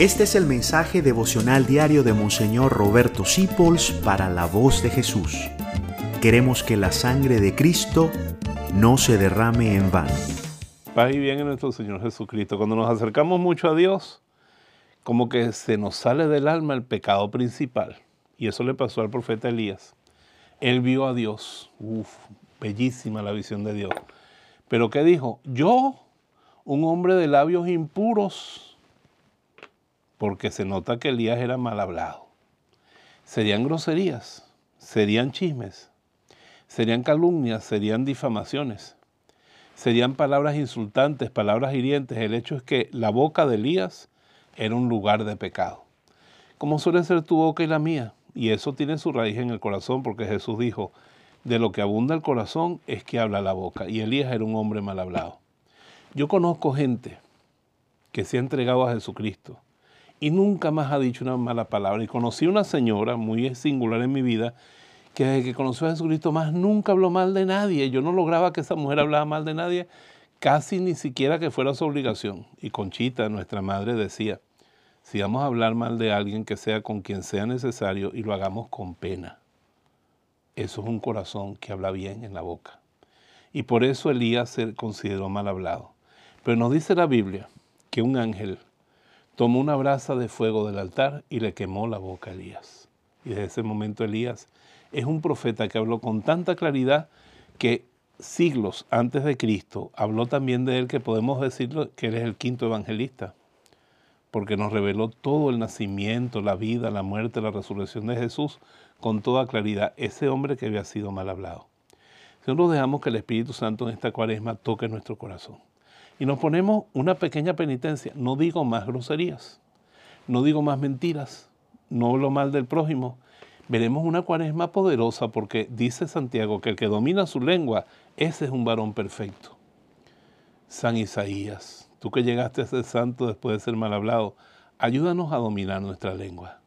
Este es el mensaje devocional diario de Monseñor Roberto Sipols para la voz de Jesús. Queremos que la sangre de Cristo no se derrame en vano. Paz y bien en nuestro Señor Jesucristo. Cuando nos acercamos mucho a Dios, como que se nos sale del alma el pecado principal. Y eso le pasó al profeta Elías. Él vio a Dios. Uf, bellísima la visión de Dios. Pero ¿qué dijo? Yo, un hombre de labios impuros, porque se nota que Elías era mal hablado. Serían groserías, serían chismes, serían calumnias, serían difamaciones, serían palabras insultantes, palabras hirientes. El hecho es que la boca de Elías era un lugar de pecado, como suele ser tu boca y la mía. Y eso tiene su raíz en el corazón, porque Jesús dijo, de lo que abunda el corazón es que habla la boca. Y Elías era un hombre mal hablado. Yo conozco gente que se ha entregado a Jesucristo, y nunca más ha dicho una mala palabra. Y conocí una señora muy singular en mi vida que desde que conoció a Jesucristo más nunca habló mal de nadie. Yo no lograba que esa mujer hablara mal de nadie, casi ni siquiera que fuera su obligación. Y Conchita, nuestra madre, decía, si vamos a hablar mal de alguien, que sea con quien sea necesario y lo hagamos con pena. Eso es un corazón que habla bien en la boca. Y por eso Elías se consideró mal hablado. Pero nos dice la Biblia que un ángel tomó una brasa de fuego del altar y le quemó la boca a Elías. Y desde ese momento Elías es un profeta que habló con tanta claridad que siglos antes de Cristo habló también de él que podemos decirlo que él es el quinto evangelista, porque nos reveló todo el nacimiento, la vida, la muerte, la resurrección de Jesús con toda claridad, ese hombre que había sido mal hablado. Si nosotros dejamos que el Espíritu Santo en esta cuaresma toque nuestro corazón, y nos ponemos una pequeña penitencia. No digo más groserías, no digo más mentiras, no hablo mal del prójimo. Veremos una cuaresma poderosa porque dice Santiago que el que domina su lengua, ese es un varón perfecto. San Isaías, tú que llegaste a ser santo después de ser mal hablado, ayúdanos a dominar nuestra lengua.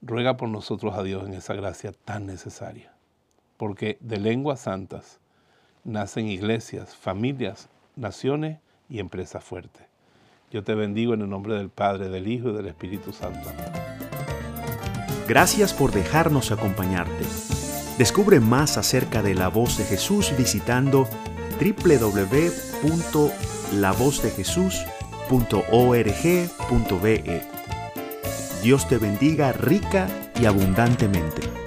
Ruega por nosotros a Dios en esa gracia tan necesaria, porque de lenguas santas nacen iglesias, familias naciones y empresas fuertes. Yo te bendigo en el nombre del Padre, del Hijo y del Espíritu Santo. Gracias por dejarnos acompañarte. Descubre más acerca de la voz de Jesús visitando www.lavozdejesús.org.be. Dios te bendiga rica y abundantemente.